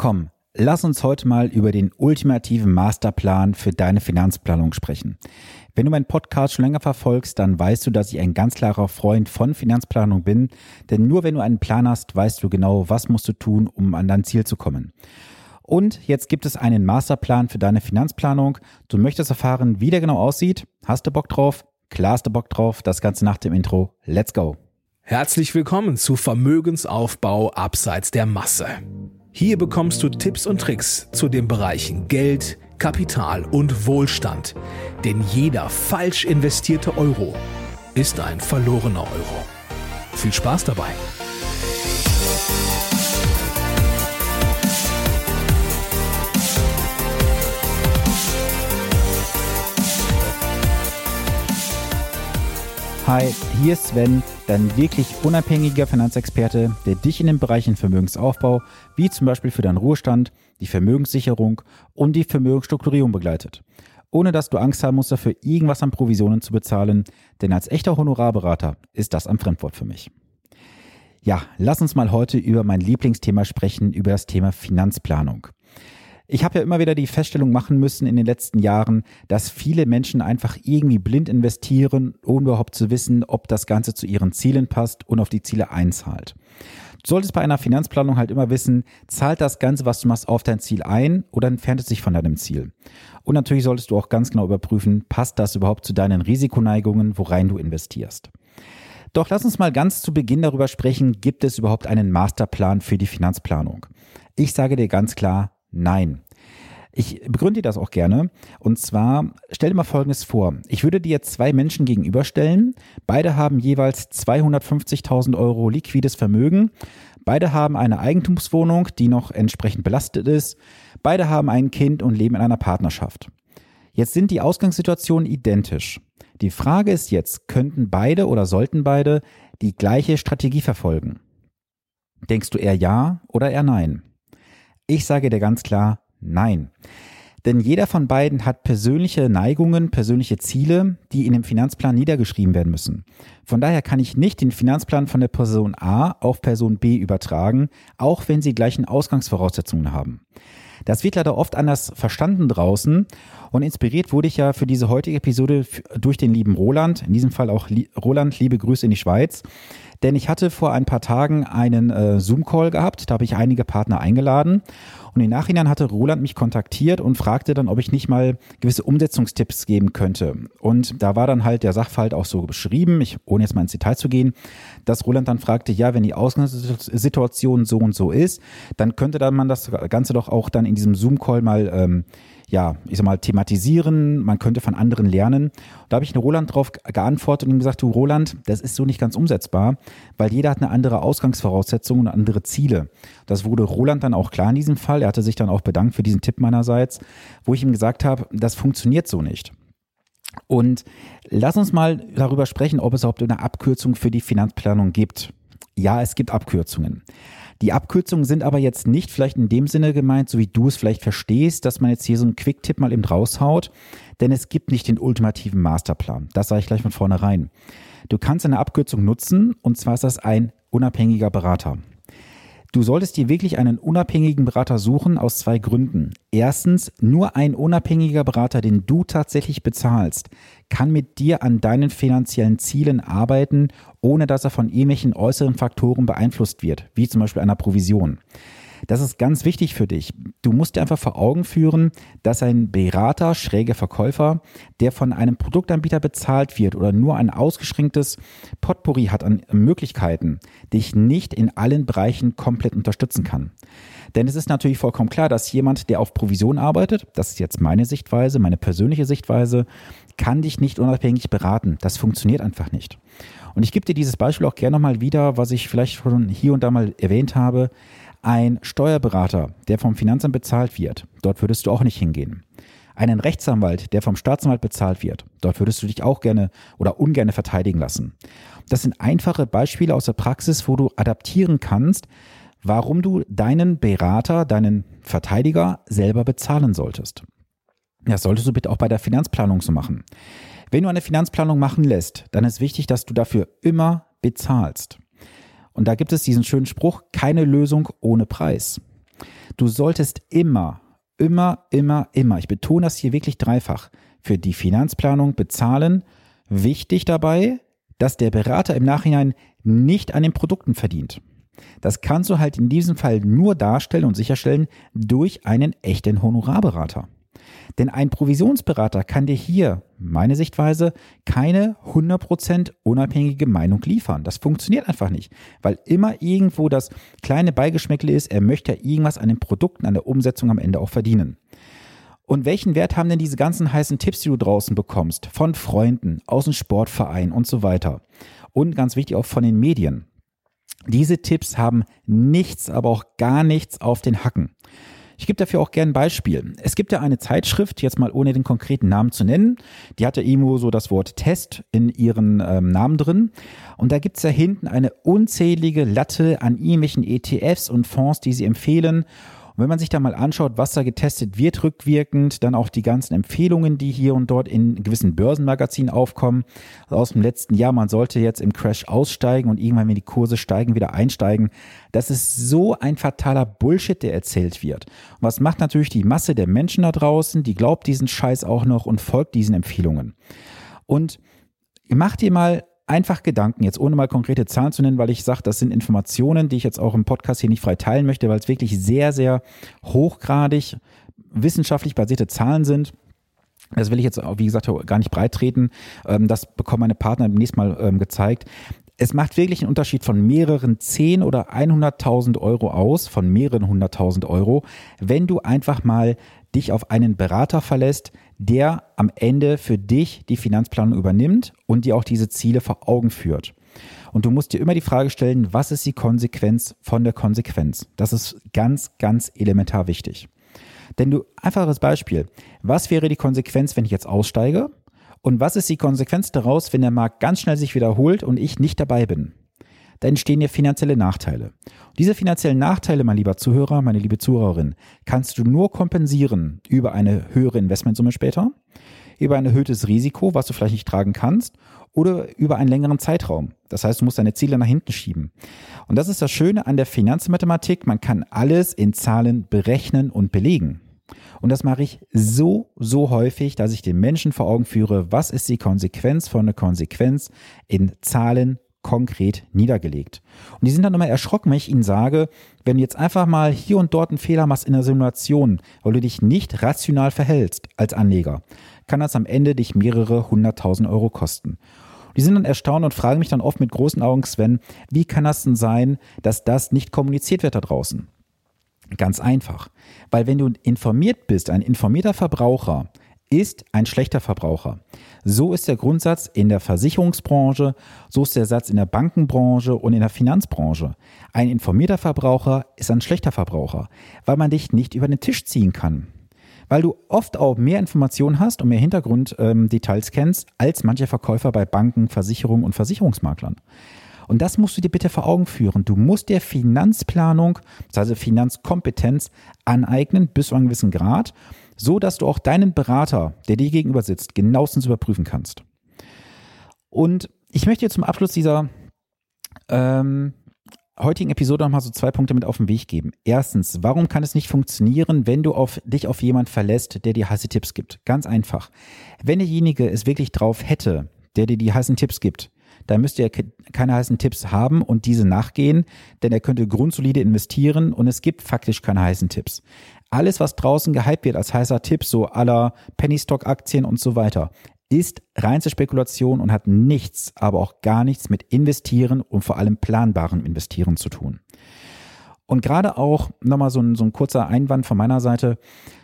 Komm, lass uns heute mal über den ultimativen Masterplan für deine Finanzplanung sprechen. Wenn du meinen Podcast schon länger verfolgst, dann weißt du, dass ich ein ganz klarer Freund von Finanzplanung bin, denn nur wenn du einen Plan hast, weißt du genau, was musst du tun, um an dein Ziel zu kommen. Und jetzt gibt es einen Masterplan für deine Finanzplanung. Du möchtest erfahren, wie der genau aussieht? Hast du Bock drauf? Klar hast du Bock drauf. Das Ganze nach dem Intro. Let's go. Herzlich willkommen zu Vermögensaufbau abseits der Masse. Hier bekommst du Tipps und Tricks zu den Bereichen Geld, Kapital und Wohlstand. Denn jeder falsch investierte Euro ist ein verlorener Euro. Viel Spaß dabei! Hi, hier ist Sven, dein wirklich unabhängiger Finanzexperte, der dich in den Bereichen Vermögensaufbau, wie zum Beispiel für deinen Ruhestand, die Vermögenssicherung und die Vermögensstrukturierung begleitet. Ohne dass du Angst haben musst, dafür irgendwas an Provisionen zu bezahlen, denn als echter Honorarberater ist das ein Fremdwort für mich. Ja, lass uns mal heute über mein Lieblingsthema sprechen, über das Thema Finanzplanung. Ich habe ja immer wieder die Feststellung machen müssen in den letzten Jahren, dass viele Menschen einfach irgendwie blind investieren, ohne überhaupt zu wissen, ob das Ganze zu ihren Zielen passt und auf die Ziele einzahlt. Du solltest bei einer Finanzplanung halt immer wissen, zahlt das Ganze, was du machst, auf dein Ziel ein oder entfernt es sich von deinem Ziel? Und natürlich solltest du auch ganz genau überprüfen, passt das überhaupt zu deinen Risikoneigungen, worein du investierst. Doch lass uns mal ganz zu Beginn darüber sprechen, gibt es überhaupt einen Masterplan für die Finanzplanung? Ich sage dir ganz klar, Nein. Ich begründe dir das auch gerne. Und zwar, stell dir mal Folgendes vor. Ich würde dir jetzt zwei Menschen gegenüberstellen. Beide haben jeweils 250.000 Euro liquides Vermögen. Beide haben eine Eigentumswohnung, die noch entsprechend belastet ist. Beide haben ein Kind und leben in einer Partnerschaft. Jetzt sind die Ausgangssituationen identisch. Die Frage ist jetzt, könnten beide oder sollten beide die gleiche Strategie verfolgen? Denkst du eher ja oder eher nein? Ich sage dir ganz klar, nein. Denn jeder von beiden hat persönliche Neigungen, persönliche Ziele, die in dem Finanzplan niedergeschrieben werden müssen. Von daher kann ich nicht den Finanzplan von der Person A auf Person B übertragen, auch wenn sie gleichen Ausgangsvoraussetzungen haben. Das wird leider oft anders verstanden draußen und inspiriert wurde ich ja für diese heutige Episode durch den lieben Roland, in diesem Fall auch Roland, liebe Grüße in die Schweiz, denn ich hatte vor ein paar Tagen einen äh, Zoom-Call gehabt, da habe ich einige Partner eingeladen und im Nachhinein hatte Roland mich kontaktiert und fragte dann, ob ich nicht mal gewisse Umsetzungstipps geben könnte. Und da war dann halt der Sachverhalt auch so beschrieben, ich, ohne jetzt mal ins Detail zu gehen, dass Roland dann fragte, ja, wenn die Ausgangssituation so und so ist, dann könnte dann man das Ganze doch auch dann in diesem Zoom-Call mal ähm, ja, ich sag mal, thematisieren, man könnte von anderen lernen. Da habe ich Roland drauf geantwortet und ihm gesagt, du Roland, das ist so nicht ganz umsetzbar, weil jeder hat eine andere Ausgangsvoraussetzung und andere Ziele. Das wurde Roland dann auch klar in diesem Fall. Er hatte sich dann auch bedankt für diesen Tipp meinerseits, wo ich ihm gesagt habe, das funktioniert so nicht. Und lass uns mal darüber sprechen, ob es überhaupt eine Abkürzung für die Finanzplanung gibt. Ja, es gibt Abkürzungen. Die Abkürzungen sind aber jetzt nicht vielleicht in dem Sinne gemeint, so wie du es vielleicht verstehst, dass man jetzt hier so einen Quick-Tipp mal eben raushaut, denn es gibt nicht den ultimativen Masterplan. Das sage ich gleich von vornherein. Du kannst eine Abkürzung nutzen und zwar ist das ein unabhängiger Berater. Du solltest dir wirklich einen unabhängigen Berater suchen aus zwei Gründen. Erstens, nur ein unabhängiger Berater, den du tatsächlich bezahlst, kann mit dir an deinen finanziellen Zielen arbeiten, ohne dass er von irgendwelchen äußeren Faktoren beeinflusst wird, wie zum Beispiel einer Provision. Das ist ganz wichtig für dich. Du musst dir einfach vor Augen führen, dass ein Berater, schräger Verkäufer, der von einem Produktanbieter bezahlt wird oder nur ein ausgeschränktes Potpourri hat an Möglichkeiten, dich nicht in allen Bereichen komplett unterstützen kann. Denn es ist natürlich vollkommen klar, dass jemand, der auf Provision arbeitet, das ist jetzt meine Sichtweise, meine persönliche Sichtweise, kann dich nicht unabhängig beraten. Das funktioniert einfach nicht. Und ich gebe dir dieses Beispiel auch gerne nochmal wieder, was ich vielleicht schon hier und da mal erwähnt habe. Ein Steuerberater, der vom Finanzamt bezahlt wird, dort würdest du auch nicht hingehen. Einen Rechtsanwalt, der vom Staatsanwalt bezahlt wird, dort würdest du dich auch gerne oder ungerne verteidigen lassen. Das sind einfache Beispiele aus der Praxis, wo du adaptieren kannst, warum du deinen Berater, deinen Verteidiger selber bezahlen solltest. Das solltest du bitte auch bei der Finanzplanung so machen. Wenn du eine Finanzplanung machen lässt, dann ist wichtig, dass du dafür immer bezahlst. Und da gibt es diesen schönen Spruch, keine Lösung ohne Preis. du solltest immer, immer, immer, immer, ich betone das hier wirklich dreifach, für die Finanzplanung bezahlen. Wichtig dabei, dass der Berater im Nachhinein nicht an den Produkten verdient. Das kannst du halt in diesem Fall nur darstellen und sicherstellen durch einen echten Honorarberater. Denn ein Provisionsberater kann dir hier, meine Sichtweise, keine 100% unabhängige Meinung liefern. Das funktioniert einfach nicht, weil immer irgendwo das kleine Beigeschmäckle ist, er möchte ja irgendwas an den Produkten, an der Umsetzung am Ende auch verdienen. Und welchen Wert haben denn diese ganzen heißen Tipps, die du draußen bekommst, von Freunden, aus dem Sportverein und so weiter? Und ganz wichtig auch von den Medien. Diese Tipps haben nichts, aber auch gar nichts auf den Hacken. Ich gebe dafür auch gerne ein Beispiel. Es gibt ja eine Zeitschrift, jetzt mal ohne den konkreten Namen zu nennen, die hat ja irgendwo so das Wort Test in ihren ähm, Namen drin. Und da gibt's ja hinten eine unzählige Latte an irgendwelchen ETFs und Fonds, die sie empfehlen. Und wenn man sich da mal anschaut, was da getestet wird, rückwirkend, dann auch die ganzen Empfehlungen, die hier und dort in gewissen Börsenmagazinen aufkommen, also aus dem letzten Jahr, man sollte jetzt im Crash aussteigen und irgendwann, wenn die Kurse steigen, wieder einsteigen. Das ist so ein fataler Bullshit, der erzählt wird. Und was macht natürlich die Masse der Menschen da draußen? Die glaubt diesen Scheiß auch noch und folgt diesen Empfehlungen. Und macht dir mal einfach Gedanken, jetzt ohne mal konkrete Zahlen zu nennen, weil ich sage, das sind Informationen, die ich jetzt auch im Podcast hier nicht frei teilen möchte, weil es wirklich sehr, sehr hochgradig wissenschaftlich basierte Zahlen sind. Das will ich jetzt, wie gesagt, gar nicht breit treten. Ähm, das bekommen meine Partner demnächst mal ähm, gezeigt. Es macht wirklich einen Unterschied von mehreren 10 oder 100.000 Euro aus, von mehreren 100.000 Euro, wenn du einfach mal dich auf einen Berater verlässt, der am Ende für dich die Finanzplanung übernimmt und dir auch diese Ziele vor Augen führt. Und du musst dir immer die Frage stellen, was ist die Konsequenz von der Konsequenz? Das ist ganz, ganz elementar wichtig. Denn du, einfaches Beispiel, was wäre die Konsequenz, wenn ich jetzt aussteige? Und was ist die Konsequenz daraus, wenn der Markt ganz schnell sich wiederholt und ich nicht dabei bin? Da entstehen dir finanzielle Nachteile. Und diese finanziellen Nachteile, mein lieber Zuhörer, meine liebe Zuhörerin, kannst du nur kompensieren über eine höhere Investmentsumme später, über ein erhöhtes Risiko, was du vielleicht nicht tragen kannst, oder über einen längeren Zeitraum. Das heißt, du musst deine Ziele nach hinten schieben. Und das ist das Schöne an der Finanzmathematik, man kann alles in Zahlen berechnen und belegen. Und das mache ich so, so häufig, dass ich den Menschen vor Augen führe, was ist die Konsequenz von einer Konsequenz in Zahlen konkret niedergelegt. Und die sind dann immer erschrocken, wenn ich ihnen sage, wenn du jetzt einfach mal hier und dort einen Fehler machst in der Simulation, weil du dich nicht rational verhältst als Anleger, kann das am Ende dich mehrere hunderttausend Euro kosten. Die sind dann erstaunt und fragen mich dann oft mit großen Augen, Sven, wie kann das denn sein, dass das nicht kommuniziert wird da draußen? Ganz einfach. Weil wenn du informiert bist, ein informierter Verbraucher, ist ein schlechter Verbraucher. So ist der Grundsatz in der Versicherungsbranche, so ist der Satz in der Bankenbranche und in der Finanzbranche. Ein informierter Verbraucher ist ein schlechter Verbraucher, weil man dich nicht über den Tisch ziehen kann. Weil du oft auch mehr Informationen hast und mehr Hintergrunddetails ähm, kennst als manche Verkäufer bei Banken, Versicherungen und Versicherungsmaklern. Und das musst du dir bitte vor Augen führen. Du musst dir Finanzplanung, heißt Finanzkompetenz aneignen bis zu einem gewissen Grad so dass du auch deinen Berater, der dir gegenüber sitzt, genauestens überprüfen kannst. Und ich möchte dir zum Abschluss dieser ähm, heutigen Episode nochmal so zwei Punkte mit auf den Weg geben. Erstens, warum kann es nicht funktionieren, wenn du auf, dich auf jemand verlässt, der dir heiße Tipps gibt? Ganz einfach. Wenn derjenige es wirklich drauf hätte, der dir die heißen Tipps gibt, dann müsste er keine heißen Tipps haben und diese nachgehen, denn er könnte grundsolide investieren und es gibt faktisch keine heißen Tipps. Alles, was draußen gehypt wird als heißer Tipp, so aller Penny Stock Aktien und so weiter, ist reinste Spekulation und hat nichts, aber auch gar nichts mit Investieren und vor allem planbarem Investieren zu tun. Und gerade auch nochmal so ein, so ein kurzer Einwand von meiner Seite.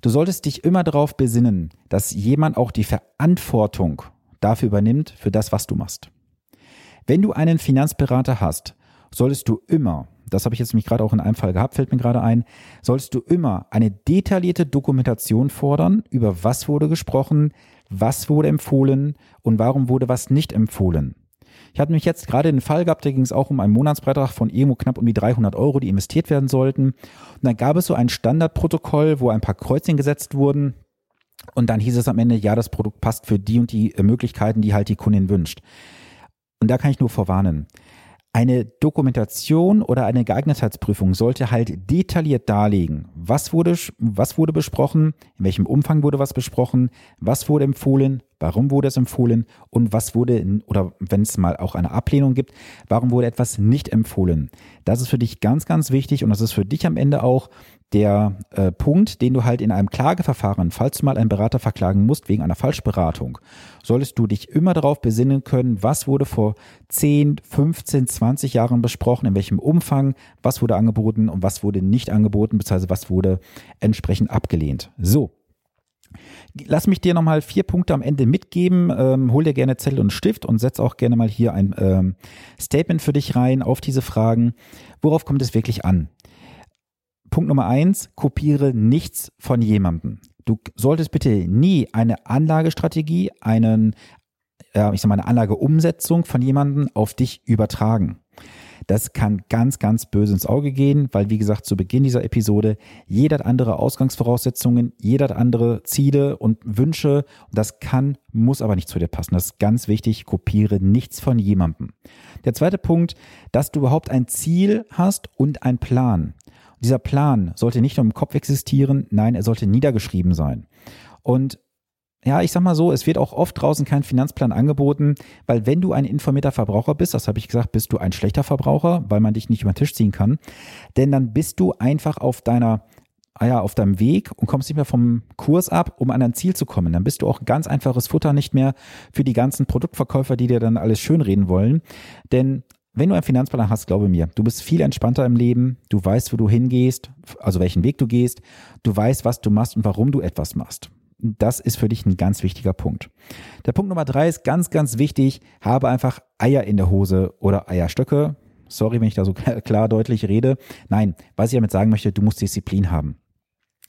Du solltest dich immer darauf besinnen, dass jemand auch die Verantwortung dafür übernimmt, für das, was du machst. Wenn du einen Finanzberater hast, solltest du immer, das habe ich jetzt mich gerade auch in einem Fall gehabt, fällt mir gerade ein, solltest du immer eine detaillierte Dokumentation fordern, über was wurde gesprochen, was wurde empfohlen und warum wurde was nicht empfohlen. Ich hatte mich jetzt gerade einen Fall gehabt, da ging es auch um einen Monatsbeitrag von irgendwo knapp um die 300 Euro, die investiert werden sollten. Und dann gab es so ein Standardprotokoll, wo ein paar Kreuzchen gesetzt wurden. Und dann hieß es am Ende, ja, das Produkt passt für die und die Möglichkeiten, die halt die Kundin wünscht. Und da kann ich nur vorwarnen. eine Dokumentation oder eine Geeignetheitsprüfung sollte halt detailliert darlegen, was wurde, was wurde besprochen, in welchem Umfang wurde was besprochen, was wurde empfohlen, warum wurde es empfohlen und was wurde, oder wenn es mal auch eine Ablehnung gibt, warum wurde etwas nicht empfohlen. Das ist für dich ganz, ganz wichtig und das ist für dich am Ende auch der äh, Punkt, den du halt in einem Klageverfahren, falls du mal einen Berater verklagen musst wegen einer Falschberatung, solltest du dich immer darauf besinnen können, was wurde vor 10, 15, 20 Jahren besprochen, in welchem Umfang, was wurde angeboten und was wurde nicht angeboten, beziehungsweise was wurde entsprechend abgelehnt. So. Lass mich dir nochmal vier Punkte am Ende mitgeben. Ähm, hol dir gerne Zettel und Stift und setz auch gerne mal hier ein ähm, Statement für dich rein auf diese Fragen. Worauf kommt es wirklich an? Punkt Nummer eins, kopiere nichts von jemandem. Du solltest bitte nie eine Anlagestrategie, einen, ja, ich sag mal, eine Anlageumsetzung von jemandem auf dich übertragen. Das kann ganz, ganz böse ins Auge gehen, weil, wie gesagt, zu Beginn dieser Episode, jeder hat andere Ausgangsvoraussetzungen, jeder hat andere Ziele und Wünsche. Das kann, muss aber nicht zu dir passen. Das ist ganz wichtig. Kopiere nichts von jemandem. Der zweite Punkt, dass du überhaupt ein Ziel hast und ein Plan. Dieser Plan sollte nicht nur im Kopf existieren, nein, er sollte niedergeschrieben sein. Und ja, ich sag mal so, es wird auch oft draußen kein Finanzplan angeboten, weil wenn du ein informierter Verbraucher bist, das habe ich gesagt, bist du ein schlechter Verbraucher, weil man dich nicht über den Tisch ziehen kann, denn dann bist du einfach auf deiner ah ja, auf deinem Weg und kommst nicht mehr vom Kurs ab, um an ein Ziel zu kommen. Dann bist du auch ganz einfaches Futter nicht mehr für die ganzen Produktverkäufer, die dir dann alles schönreden wollen. Denn wenn du einen Finanzplan hast, glaube mir, du bist viel entspannter im Leben, du weißt, wo du hingehst, also welchen Weg du gehst, du weißt, was du machst und warum du etwas machst. Das ist für dich ein ganz wichtiger Punkt. Der Punkt Nummer drei ist ganz, ganz wichtig. Habe einfach Eier in der Hose oder Eierstöcke. Sorry, wenn ich da so klar deutlich rede. Nein, was ich damit sagen möchte, du musst Disziplin haben.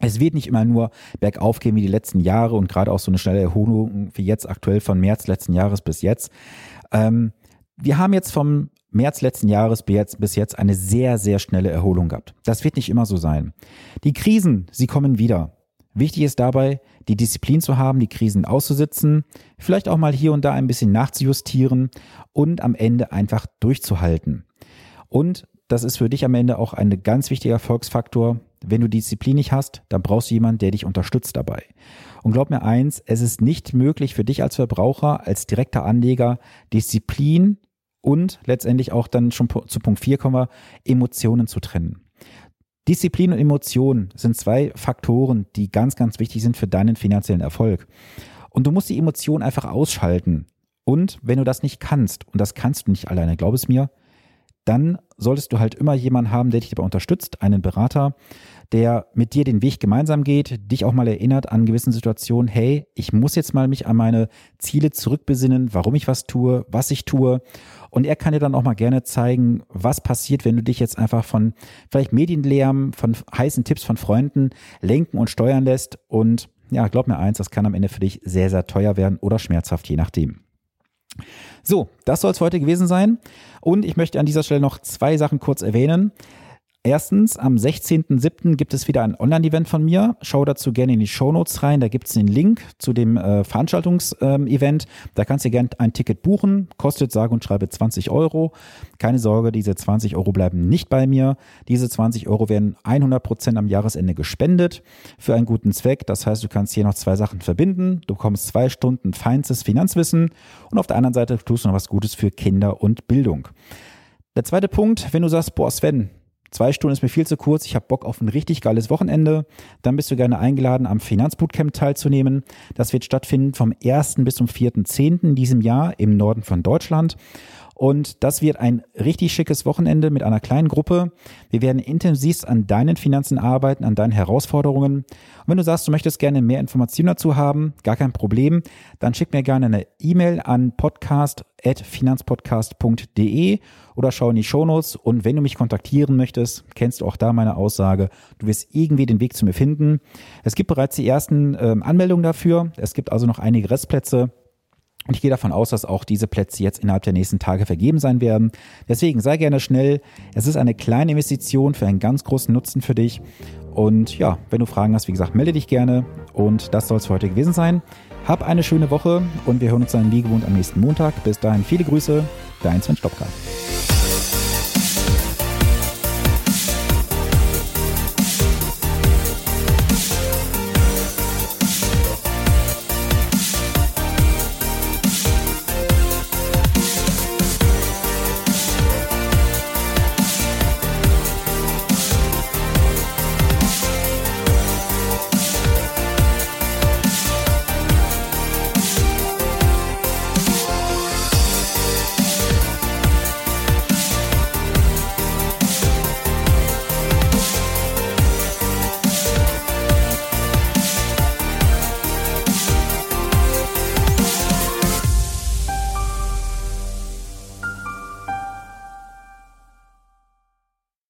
Es wird nicht immer nur bergauf gehen wie die letzten Jahre und gerade auch so eine schnelle Erholung wie jetzt aktuell von März letzten Jahres bis jetzt. Ähm, wir haben jetzt vom März letzten Jahres bis jetzt, eine sehr, sehr schnelle Erholung gehabt. Das wird nicht immer so sein. Die Krisen, sie kommen wieder. Wichtig ist dabei, die Disziplin zu haben, die Krisen auszusitzen, vielleicht auch mal hier und da ein bisschen nachzujustieren und am Ende einfach durchzuhalten. Und das ist für dich am Ende auch ein ganz wichtiger Erfolgsfaktor. Wenn du Disziplin nicht hast, dann brauchst du jemanden, der dich unterstützt dabei. Und glaub mir eins, es ist nicht möglich für dich als Verbraucher, als direkter Anleger, Disziplin und letztendlich auch dann schon zu Punkt 4 kommen wir, Emotionen zu trennen. Disziplin und Emotionen sind zwei Faktoren, die ganz, ganz wichtig sind für deinen finanziellen Erfolg. Und du musst die Emotionen einfach ausschalten. Und wenn du das nicht kannst, und das kannst du nicht alleine, glaub es mir, dann solltest du halt immer jemanden haben, der dich dabei unterstützt, einen Berater, der mit dir den Weg gemeinsam geht, dich auch mal erinnert an gewissen Situationen, hey, ich muss jetzt mal mich an meine Ziele zurückbesinnen, warum ich was tue, was ich tue. Und er kann dir dann auch mal gerne zeigen, was passiert, wenn du dich jetzt einfach von vielleicht Medienlärm, von heißen Tipps von Freunden lenken und steuern lässt. Und ja, glaub mir eins, das kann am Ende für dich sehr, sehr teuer werden oder schmerzhaft, je nachdem. So, das soll es heute gewesen sein. Und ich möchte an dieser Stelle noch zwei Sachen kurz erwähnen. Erstens, am 16.07. gibt es wieder ein Online-Event von mir. Schau dazu gerne in die Show Notes rein. Da gibt es den Link zu dem äh, Veranstaltungsevent. Ähm, da kannst du gerne ein Ticket buchen. Kostet sage und schreibe 20 Euro. Keine Sorge, diese 20 Euro bleiben nicht bei mir. Diese 20 Euro werden 100 Prozent am Jahresende gespendet für einen guten Zweck. Das heißt, du kannst hier noch zwei Sachen verbinden. Du bekommst zwei Stunden feinstes Finanzwissen und auf der anderen Seite tust du noch was Gutes für Kinder und Bildung. Der zweite Punkt, wenn du sagst, boah Sven, Zwei Stunden ist mir viel zu kurz. Ich habe Bock auf ein richtig geiles Wochenende. Dann bist du gerne eingeladen, am Finanzbootcamp teilzunehmen. Das wird stattfinden vom 1. bis zum 4.10. in diesem Jahr im Norden von Deutschland. Und das wird ein richtig schickes Wochenende mit einer kleinen Gruppe. Wir werden intensivst an deinen Finanzen arbeiten, an deinen Herausforderungen. Und wenn du sagst, du möchtest gerne mehr Informationen dazu haben, gar kein Problem, dann schick mir gerne eine E-Mail an podcast.finanzpodcast.de oder schau in die Shownotes. Und wenn du mich kontaktieren möchtest, kennst du auch da meine Aussage. Du wirst irgendwie den Weg zu mir finden. Es gibt bereits die ersten äh, Anmeldungen dafür. Es gibt also noch einige Restplätze. Und ich gehe davon aus, dass auch diese Plätze jetzt innerhalb der nächsten Tage vergeben sein werden. Deswegen sei gerne schnell. Es ist eine kleine Investition für einen ganz großen Nutzen für dich. Und ja, wenn du Fragen hast, wie gesagt, melde dich gerne. Und das soll es für heute gewesen sein. Hab eine schöne Woche und wir hören uns dann wie gewohnt am nächsten Montag. Bis dahin viele Grüße, dein Sven Stopka.